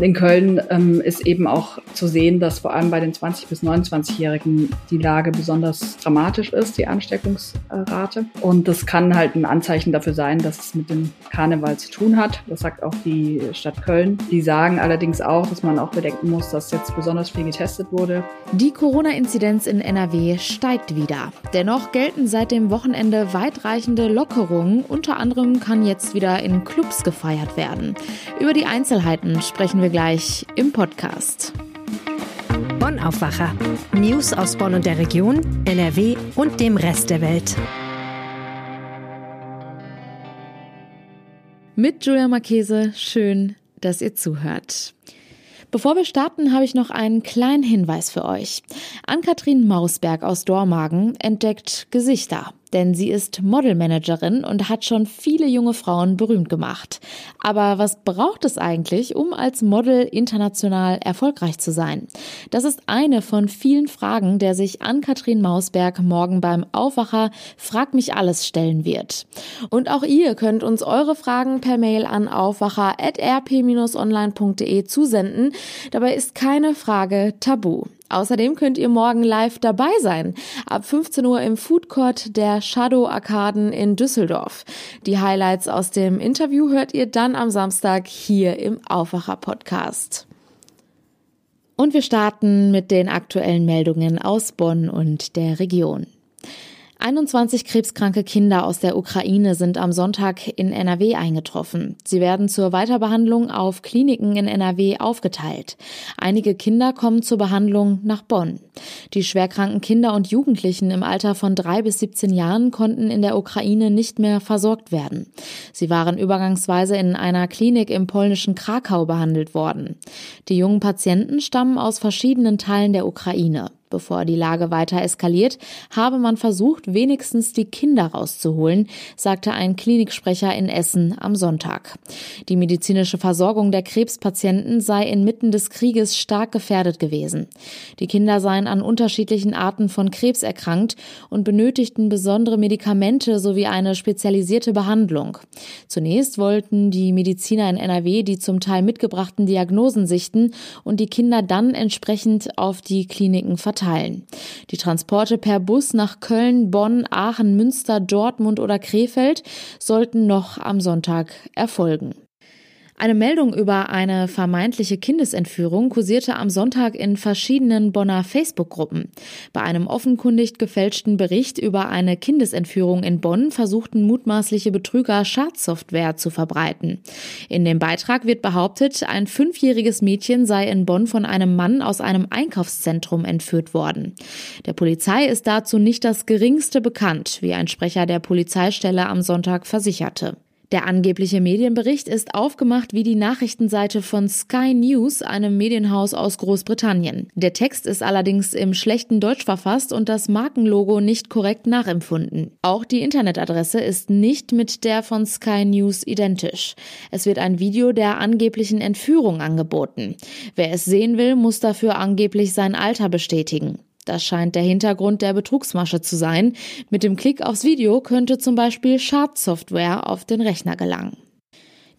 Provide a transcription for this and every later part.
In Köln ähm, ist eben auch zu sehen, dass vor allem bei den 20- bis 29-Jährigen die Lage besonders dramatisch ist, die Ansteckungsrate. Und das kann halt ein Anzeichen dafür sein, dass es mit dem Karneval zu tun hat. Das sagt auch die Stadt Köln. Die sagen allerdings auch, dass man auch bedenken muss, dass jetzt besonders viel getestet wurde. Die Corona-Inzidenz in NRW steigt wieder. Dennoch gelten seit dem Wochenende weitreichende Lockerungen. Unter anderem kann jetzt wieder in Clubs gefeiert werden. Über die Einzelheiten sprechen wir gleich im Podcast. Bonn Aufwacher. News aus Bonn und der Region, NRW und dem Rest der Welt. Mit Julia Marchese, schön, dass ihr zuhört. Bevor wir starten, habe ich noch einen kleinen Hinweis für euch. Ann-Kathrin Mausberg aus Dormagen entdeckt Gesichter denn sie ist Modelmanagerin und hat schon viele junge Frauen berühmt gemacht. Aber was braucht es eigentlich, um als Model international erfolgreich zu sein? Das ist eine von vielen Fragen, der sich Ann-Kathrin Mausberg morgen beim Aufwacher Frag mich alles stellen wird. Und auch ihr könnt uns eure Fragen per Mail an aufwacher.rp-online.de zusenden. Dabei ist keine Frage tabu. Außerdem könnt ihr morgen live dabei sein. Ab 15 Uhr im Food Court der Shadow Arkaden in Düsseldorf. Die Highlights aus dem Interview hört ihr dann am Samstag hier im Aufwacher Podcast. Und wir starten mit den aktuellen Meldungen aus Bonn und der Region. 21 krebskranke Kinder aus der Ukraine sind am Sonntag in NRW eingetroffen. Sie werden zur Weiterbehandlung auf Kliniken in NRW aufgeteilt. Einige Kinder kommen zur Behandlung nach Bonn. Die schwerkranken Kinder und Jugendlichen im Alter von drei bis 17 Jahren konnten in der Ukraine nicht mehr versorgt werden. Sie waren übergangsweise in einer Klinik im polnischen Krakau behandelt worden. Die jungen Patienten stammen aus verschiedenen Teilen der Ukraine. Bevor die Lage weiter eskaliert, habe man versucht, wenigstens die Kinder rauszuholen, sagte ein Kliniksprecher in Essen am Sonntag. Die medizinische Versorgung der Krebspatienten sei inmitten des Krieges stark gefährdet gewesen. Die Kinder seien an unterschiedlichen Arten von Krebs erkrankt und benötigten besondere Medikamente sowie eine spezialisierte Behandlung. Zunächst wollten die Mediziner in NRW die zum Teil mitgebrachten Diagnosen sichten und die Kinder dann entsprechend auf die Kliniken verteilen verteilen. Die Transporte per Bus nach Köln, Bonn, Aachen, Münster, Dortmund oder Krefeld sollten noch am Sonntag erfolgen. Eine Meldung über eine vermeintliche Kindesentführung kursierte am Sonntag in verschiedenen Bonner Facebook-Gruppen. Bei einem offenkundig gefälschten Bericht über eine Kindesentführung in Bonn versuchten mutmaßliche Betrüger Schadsoftware zu verbreiten. In dem Beitrag wird behauptet, ein fünfjähriges Mädchen sei in Bonn von einem Mann aus einem Einkaufszentrum entführt worden. Der Polizei ist dazu nicht das geringste bekannt, wie ein Sprecher der Polizeistelle am Sonntag versicherte. Der angebliche Medienbericht ist aufgemacht wie die Nachrichtenseite von Sky News, einem Medienhaus aus Großbritannien. Der Text ist allerdings im schlechten Deutsch verfasst und das Markenlogo nicht korrekt nachempfunden. Auch die Internetadresse ist nicht mit der von Sky News identisch. Es wird ein Video der angeblichen Entführung angeboten. Wer es sehen will, muss dafür angeblich sein Alter bestätigen. Das scheint der Hintergrund der Betrugsmasche zu sein. Mit dem Klick aufs Video könnte zum Beispiel Schadsoftware auf den Rechner gelangen.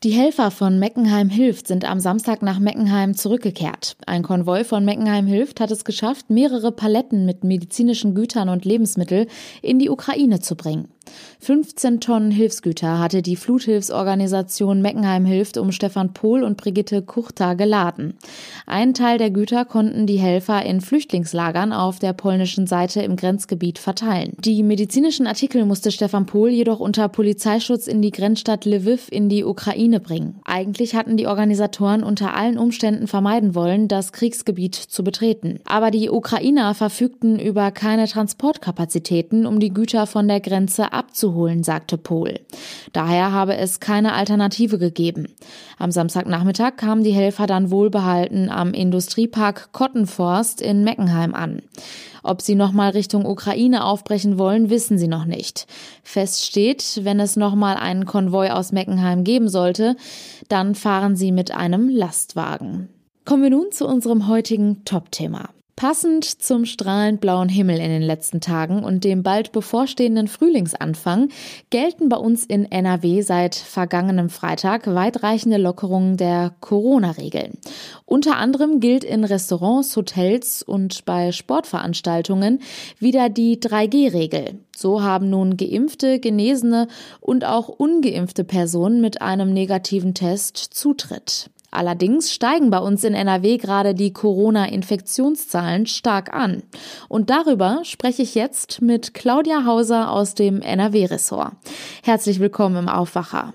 Die Helfer von Meckenheim Hilft sind am Samstag nach Meckenheim zurückgekehrt. Ein Konvoi von Meckenheim Hilft hat es geschafft, mehrere Paletten mit medizinischen Gütern und Lebensmitteln in die Ukraine zu bringen. 15 Tonnen Hilfsgüter hatte die Fluthilfsorganisation Meckenheim Hilft um Stefan Pohl und Brigitte Kuchta geladen. Ein Teil der Güter konnten die Helfer in Flüchtlingslagern auf der polnischen Seite im Grenzgebiet verteilen. Die medizinischen Artikel musste Stefan Pohl jedoch unter Polizeischutz in die Grenzstadt Lviv in die Ukraine bringen. Eigentlich hatten die Organisatoren unter allen Umständen vermeiden wollen, das Kriegsgebiet zu betreten. Aber die Ukrainer verfügten über keine Transportkapazitäten, um die Güter von der Grenze abzuholen, sagte Pohl. Daher habe es keine Alternative gegeben. Am Samstagnachmittag kamen die Helfer dann wohlbehalten am Industriepark Kottenforst in Meckenheim an. Ob sie nochmal Richtung Ukraine aufbrechen wollen, wissen sie noch nicht. Fest steht, wenn es nochmal einen Konvoi aus Meckenheim geben sollte, dann fahren sie mit einem Lastwagen. Kommen wir nun zu unserem heutigen Top-Thema. Passend zum strahlend blauen Himmel in den letzten Tagen und dem bald bevorstehenden Frühlingsanfang gelten bei uns in NRW seit vergangenem Freitag weitreichende Lockerungen der Corona-Regeln. Unter anderem gilt in Restaurants, Hotels und bei Sportveranstaltungen wieder die 3G-Regel. So haben nun geimpfte, genesene und auch ungeimpfte Personen mit einem negativen Test Zutritt. Allerdings steigen bei uns in NRW gerade die Corona-Infektionszahlen stark an. Und darüber spreche ich jetzt mit Claudia Hauser aus dem NRW-Ressort. Herzlich willkommen im Aufwacher.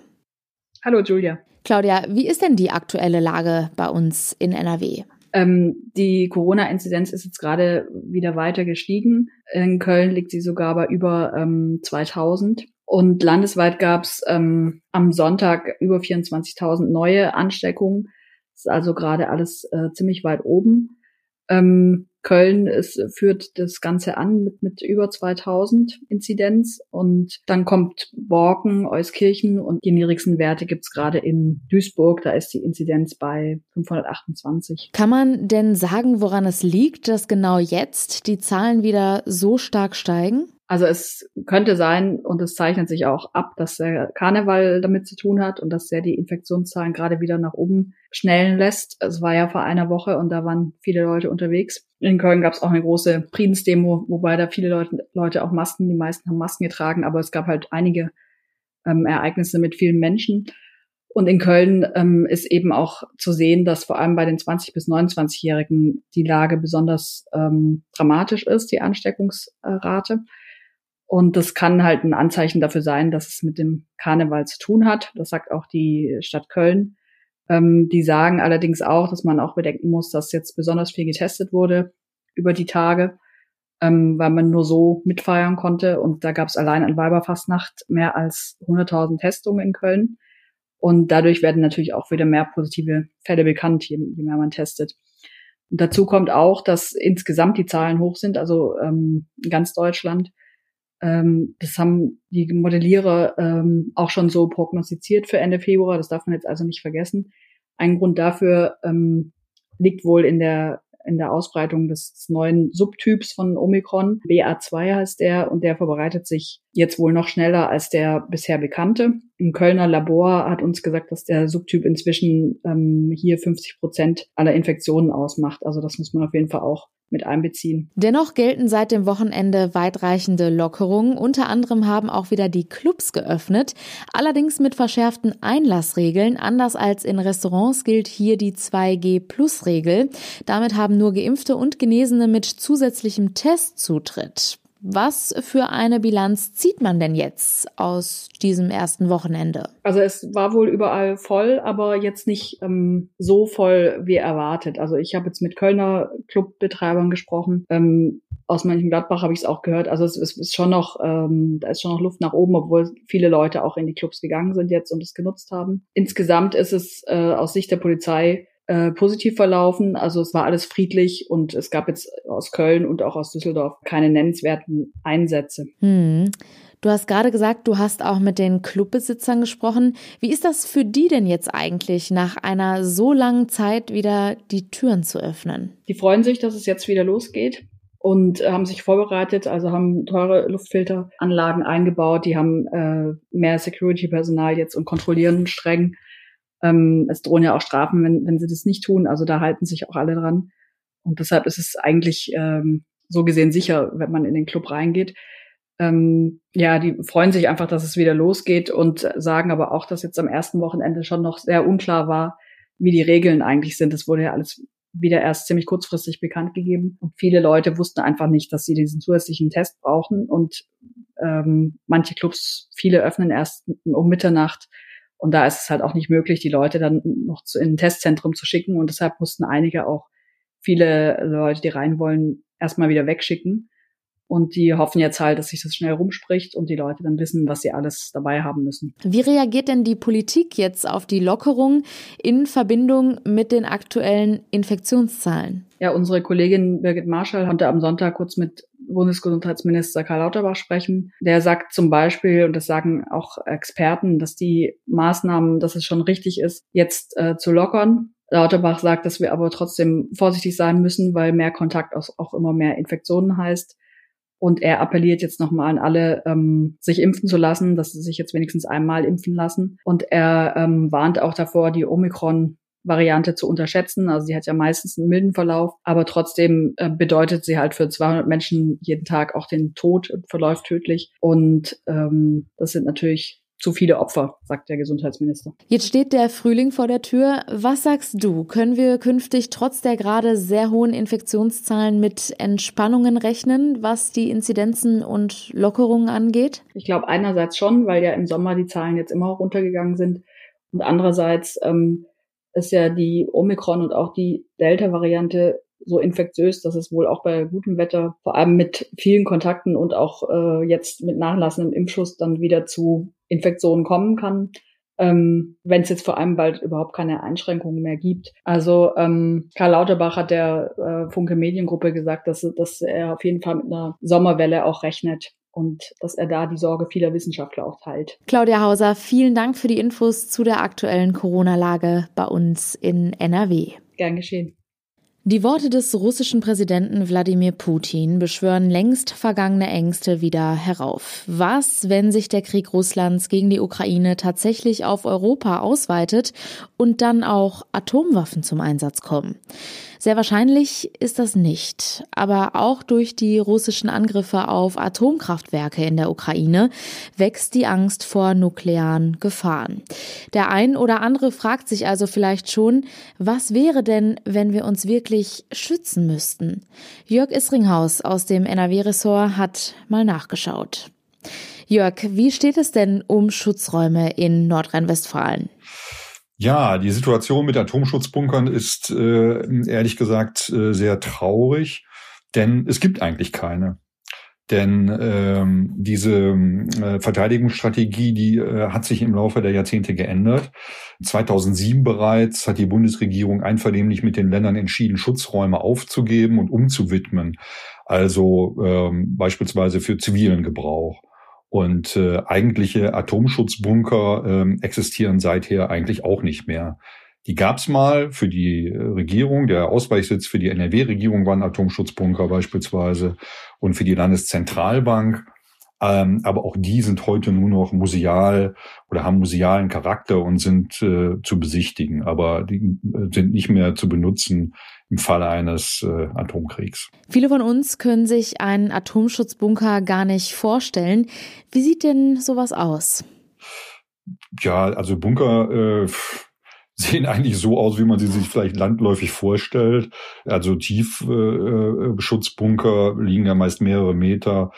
Hallo Julia. Claudia, wie ist denn die aktuelle Lage bei uns in NRW? Ähm, die Corona-Inzidenz ist jetzt gerade wieder weiter gestiegen. In Köln liegt sie sogar bei über ähm, 2000. Und landesweit gab es ähm, am Sonntag über 24.000 neue Ansteckungen. Das ist also gerade alles äh, ziemlich weit oben. Ähm, Köln ist, führt das Ganze an mit, mit über 2000 Inzidenz und dann kommt Borken, Euskirchen und die niedrigsten Werte gibt's gerade in Duisburg, da ist die Inzidenz bei 528. Kann man denn sagen, woran es liegt, dass genau jetzt die Zahlen wieder so stark steigen? Also es könnte sein, und es zeichnet sich auch ab, dass der Karneval damit zu tun hat und dass er die Infektionszahlen gerade wieder nach oben schnellen lässt. Es war ja vor einer Woche und da waren viele Leute unterwegs. In Köln gab es auch eine große Friedensdemo, wobei da viele Leute, Leute auch Masken, die meisten haben Masken getragen, aber es gab halt einige ähm, Ereignisse mit vielen Menschen. Und in Köln ähm, ist eben auch zu sehen, dass vor allem bei den 20 bis 29-Jährigen die Lage besonders ähm, dramatisch ist, die Ansteckungsrate. Und das kann halt ein Anzeichen dafür sein, dass es mit dem Karneval zu tun hat. Das sagt auch die Stadt Köln. Ähm, die sagen allerdings auch, dass man auch bedenken muss, dass jetzt besonders viel getestet wurde über die Tage, ähm, weil man nur so mitfeiern konnte. Und da gab es allein an Weiberfastnacht mehr als 100.000 Testungen in Köln. Und dadurch werden natürlich auch wieder mehr positive Fälle bekannt, je, je mehr man testet. Und dazu kommt auch, dass insgesamt die Zahlen hoch sind, also ähm, ganz Deutschland. Ähm, das haben die Modellierer ähm, auch schon so prognostiziert für Ende Februar. Das darf man jetzt also nicht vergessen. Ein Grund dafür ähm, liegt wohl in der in der Ausbreitung des neuen Subtyps von Omikron. BA2 heißt der und der verbreitet sich jetzt wohl noch schneller als der bisher bekannte. Ein Kölner Labor hat uns gesagt, dass der Subtyp inzwischen ähm, hier 50 Prozent aller Infektionen ausmacht. Also das muss man auf jeden Fall auch mit einbeziehen. Dennoch gelten seit dem Wochenende weitreichende Lockerungen. Unter anderem haben auch wieder die Clubs geöffnet, allerdings mit verschärften Einlassregeln. Anders als in Restaurants gilt hier die 2G-Plus-Regel. Damit haben nur Geimpfte und Genesene mit zusätzlichem Test Zutritt. Was für eine Bilanz zieht man denn jetzt aus diesem ersten Wochenende? Also es war wohl überall voll, aber jetzt nicht ähm, so voll wie erwartet. Also ich habe jetzt mit Kölner Clubbetreibern gesprochen. Ähm, aus Mönchengladbach habe ich es auch gehört. Also es, es ist schon noch, ähm, da ist schon noch Luft nach oben, obwohl viele Leute auch in die Clubs gegangen sind jetzt und es genutzt haben. Insgesamt ist es äh, aus Sicht der Polizei äh, positiv verlaufen. Also es war alles friedlich und es gab jetzt aus Köln und auch aus Düsseldorf keine nennenswerten Einsätze. Hm. Du hast gerade gesagt, du hast auch mit den Clubbesitzern gesprochen. Wie ist das für die denn jetzt eigentlich, nach einer so langen Zeit wieder die Türen zu öffnen? Die freuen sich, dass es jetzt wieder losgeht und äh, haben sich vorbereitet, also haben teure Luftfilteranlagen eingebaut, die haben äh, mehr Security-Personal jetzt und kontrollieren streng ähm, es drohen ja auch Strafen, wenn, wenn sie das nicht tun. Also da halten sich auch alle dran. Und deshalb ist es eigentlich ähm, so gesehen sicher, wenn man in den Club reingeht. Ähm, ja, die freuen sich einfach, dass es wieder losgeht und sagen aber auch, dass jetzt am ersten Wochenende schon noch sehr unklar war, wie die Regeln eigentlich sind. Das wurde ja alles wieder erst ziemlich kurzfristig bekannt gegeben. Und viele Leute wussten einfach nicht, dass sie diesen zusätzlichen Test brauchen. Und ähm, manche Clubs, viele öffnen erst um Mitternacht. Und da ist es halt auch nicht möglich, die Leute dann noch zu, in ein Testzentrum zu schicken. Und deshalb mussten einige auch viele Leute, die rein wollen, erstmal wieder wegschicken. Und die hoffen jetzt halt, dass sich das schnell rumspricht und die Leute dann wissen, was sie alles dabei haben müssen. Wie reagiert denn die Politik jetzt auf die Lockerung in Verbindung mit den aktuellen Infektionszahlen? Ja, unsere Kollegin Birgit Marschall konnte am Sonntag kurz mit Bundesgesundheitsminister Karl Lauterbach sprechen. Der sagt zum Beispiel, und das sagen auch Experten, dass die Maßnahmen, dass es schon richtig ist, jetzt äh, zu lockern Lauterbach sagt, dass wir aber trotzdem vorsichtig sein müssen, weil mehr Kontakt auch immer mehr Infektionen heißt. Und er appelliert jetzt nochmal an alle, ähm, sich impfen zu lassen, dass sie sich jetzt wenigstens einmal impfen lassen. Und er ähm, warnt auch davor, die Omikron Variante zu unterschätzen. Also sie hat ja meistens einen milden Verlauf, aber trotzdem äh, bedeutet sie halt für 200 Menschen jeden Tag auch den Tod und verläuft tödlich. Und ähm, das sind natürlich zu viele Opfer, sagt der Gesundheitsminister. Jetzt steht der Frühling vor der Tür. Was sagst du? Können wir künftig trotz der gerade sehr hohen Infektionszahlen mit Entspannungen rechnen, was die Inzidenzen und Lockerungen angeht? Ich glaube einerseits schon, weil ja im Sommer die Zahlen jetzt immer runtergegangen sind. Und andererseits ähm, ist ja die Omikron und auch die Delta-Variante so infektiös, dass es wohl auch bei gutem Wetter, vor allem mit vielen Kontakten und auch äh, jetzt mit nachlassendem Impfschuss dann wieder zu Infektionen kommen kann, ähm, wenn es jetzt vor allem bald überhaupt keine Einschränkungen mehr gibt. Also ähm, Karl Lauterbach hat der äh, Funke Mediengruppe gesagt, dass, dass er auf jeden Fall mit einer Sommerwelle auch rechnet und dass er da die Sorge vieler Wissenschaftler auch teilt. Claudia Hauser, vielen Dank für die Infos zu der aktuellen Corona-Lage bei uns in NRW. Gern geschehen. Die Worte des russischen Präsidenten Wladimir Putin beschwören längst vergangene Ängste wieder herauf. Was, wenn sich der Krieg Russlands gegen die Ukraine tatsächlich auf Europa ausweitet und dann auch Atomwaffen zum Einsatz kommen? Sehr wahrscheinlich ist das nicht. Aber auch durch die russischen Angriffe auf Atomkraftwerke in der Ukraine wächst die Angst vor nuklearen Gefahren. Der ein oder andere fragt sich also vielleicht schon, was wäre denn, wenn wir uns wirklich schützen müssten? Jörg Isringhaus aus dem NRW-Ressort hat mal nachgeschaut. Jörg, wie steht es denn um Schutzräume in Nordrhein-Westfalen? Ja, die Situation mit Atomschutzbunkern ist äh, ehrlich gesagt äh, sehr traurig, denn es gibt eigentlich keine. Denn ähm, diese äh, Verteidigungsstrategie, die äh, hat sich im Laufe der Jahrzehnte geändert. 2007 bereits hat die Bundesregierung einvernehmlich mit den Ländern entschieden, Schutzräume aufzugeben und umzuwidmen. Also ähm, beispielsweise für zivilen Gebrauch. Und äh, eigentliche Atomschutzbunker äh, existieren seither eigentlich auch nicht mehr. Die gab's mal für die äh, Regierung. Der Ausweichsitz für die NRW-Regierung war ein Atomschutzbunker beispielsweise und für die Landeszentralbank. Ähm, aber auch die sind heute nur noch museal oder haben musealen Charakter und sind äh, zu besichtigen, aber die äh, sind nicht mehr zu benutzen im Falle eines äh, Atomkriegs. Viele von uns können sich einen Atomschutzbunker gar nicht vorstellen. Wie sieht denn sowas aus? Ja, also Bunker äh, sehen eigentlich so aus, wie man sie sich vielleicht landläufig vorstellt. Also Tiefschutzbunker äh, liegen ja meist mehrere Meter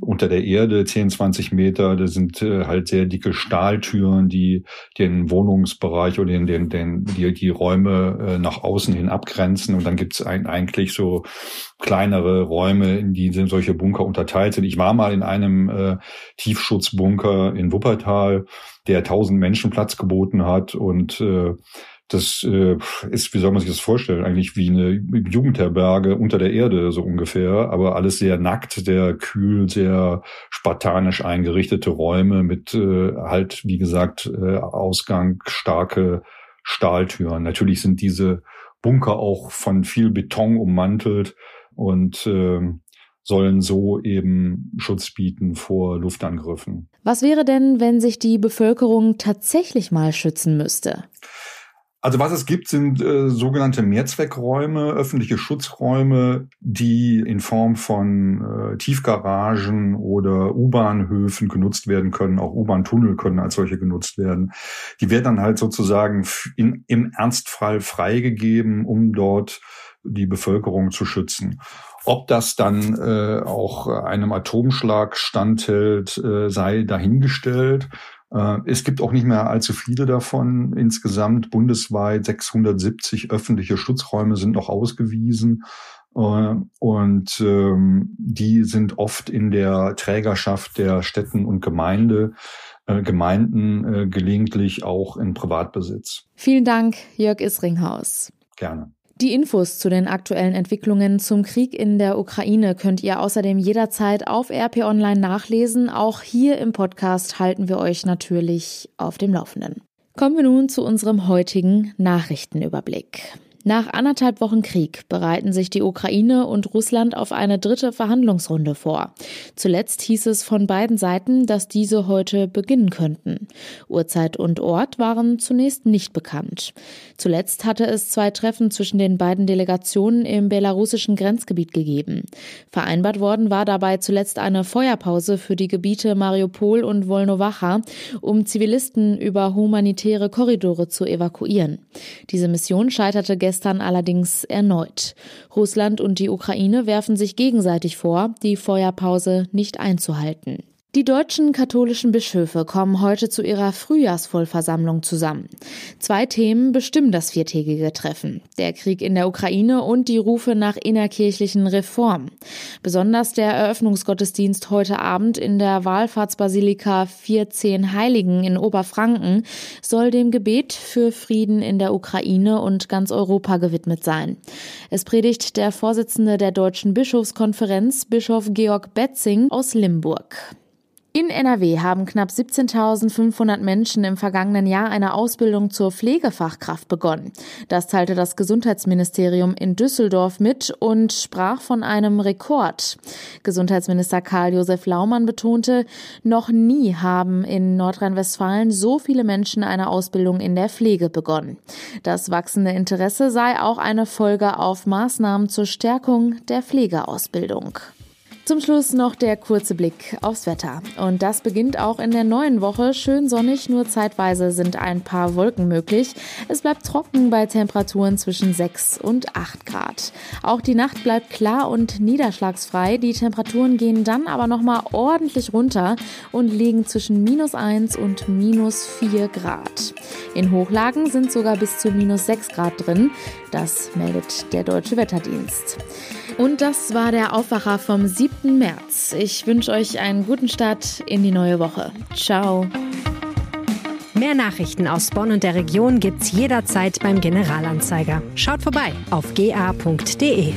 unter der Erde, 10, 20 Meter. Das sind äh, halt sehr dicke Stahltüren, die den Wohnungsbereich oder den, den, den, die, die Räume äh, nach außen hin abgrenzen. Und dann gibt es ein, eigentlich so kleinere Räume, in die solche Bunker unterteilt sind. Ich war mal in einem äh, Tiefschutzbunker in Wuppertal, der 1000 Menschen Platz geboten hat und äh, das äh, ist, wie soll man sich das vorstellen, eigentlich wie eine Jugendherberge unter der Erde so ungefähr, aber alles sehr nackt, sehr kühl, sehr spartanisch eingerichtete Räume mit äh, halt, wie gesagt, äh, Ausgang, starke Stahltüren. Natürlich sind diese Bunker auch von viel Beton ummantelt und äh, sollen so eben Schutz bieten vor Luftangriffen. Was wäre denn, wenn sich die Bevölkerung tatsächlich mal schützen müsste? Also was es gibt, sind äh, sogenannte Mehrzweckräume, öffentliche Schutzräume, die in Form von äh, Tiefgaragen oder U-Bahnhöfen genutzt werden können. Auch U-Bahn-Tunnel können als solche genutzt werden. Die werden dann halt sozusagen in, im Ernstfall freigegeben, um dort die Bevölkerung zu schützen. Ob das dann äh, auch einem Atomschlag standhält, äh, sei dahingestellt. Äh, es gibt auch nicht mehr allzu viele davon. Insgesamt bundesweit 670 öffentliche Schutzräume sind noch ausgewiesen. Äh, und ähm, die sind oft in der Trägerschaft der Städten und Gemeinde, äh, Gemeinden, gelegentlich auch in Privatbesitz. Vielen Dank, Jörg Isringhaus. Gerne. Die Infos zu den aktuellen Entwicklungen zum Krieg in der Ukraine könnt ihr außerdem jederzeit auf RP Online nachlesen. Auch hier im Podcast halten wir euch natürlich auf dem Laufenden. Kommen wir nun zu unserem heutigen Nachrichtenüberblick. Nach anderthalb Wochen Krieg bereiten sich die Ukraine und Russland auf eine dritte Verhandlungsrunde vor. Zuletzt hieß es von beiden Seiten, dass diese heute beginnen könnten. Uhrzeit und Ort waren zunächst nicht bekannt. Zuletzt hatte es zwei Treffen zwischen den beiden Delegationen im belarussischen Grenzgebiet gegeben. Vereinbart worden war dabei zuletzt eine Feuerpause für die Gebiete Mariupol und Wolnowacha, um Zivilisten über humanitäre Korridore zu evakuieren. Diese Mission scheiterte gestern gestern allerdings erneut. Russland und die Ukraine werfen sich gegenseitig vor, die Feuerpause nicht einzuhalten. Die deutschen katholischen Bischöfe kommen heute zu ihrer Frühjahrsvollversammlung zusammen. Zwei Themen bestimmen das viertägige Treffen. Der Krieg in der Ukraine und die Rufe nach innerkirchlichen Reformen. Besonders der Eröffnungsgottesdienst heute Abend in der Wallfahrtsbasilika 14 Heiligen in Oberfranken soll dem Gebet für Frieden in der Ukraine und ganz Europa gewidmet sein. Es predigt der Vorsitzende der Deutschen Bischofskonferenz, Bischof Georg Betzing aus Limburg. In NRW haben knapp 17.500 Menschen im vergangenen Jahr eine Ausbildung zur Pflegefachkraft begonnen. Das teilte das Gesundheitsministerium in Düsseldorf mit und sprach von einem Rekord. Gesundheitsminister Karl-Josef Laumann betonte, noch nie haben in Nordrhein-Westfalen so viele Menschen eine Ausbildung in der Pflege begonnen. Das wachsende Interesse sei auch eine Folge auf Maßnahmen zur Stärkung der Pflegeausbildung. Zum Schluss noch der kurze Blick aufs Wetter. Und das beginnt auch in der neuen Woche. Schön sonnig, nur zeitweise sind ein paar Wolken möglich. Es bleibt trocken bei Temperaturen zwischen 6 und 8 Grad. Auch die Nacht bleibt klar und niederschlagsfrei. Die Temperaturen gehen dann aber nochmal ordentlich runter und liegen zwischen minus 1 und minus 4 Grad. In Hochlagen sind sogar bis zu minus 6 Grad drin. Das meldet der Deutsche Wetterdienst. Und das war der Aufwacher vom 7. März. Ich wünsche euch einen guten Start in die neue Woche. Ciao. Mehr Nachrichten aus Bonn und der Region gibt's jederzeit beim Generalanzeiger. Schaut vorbei auf ga.de.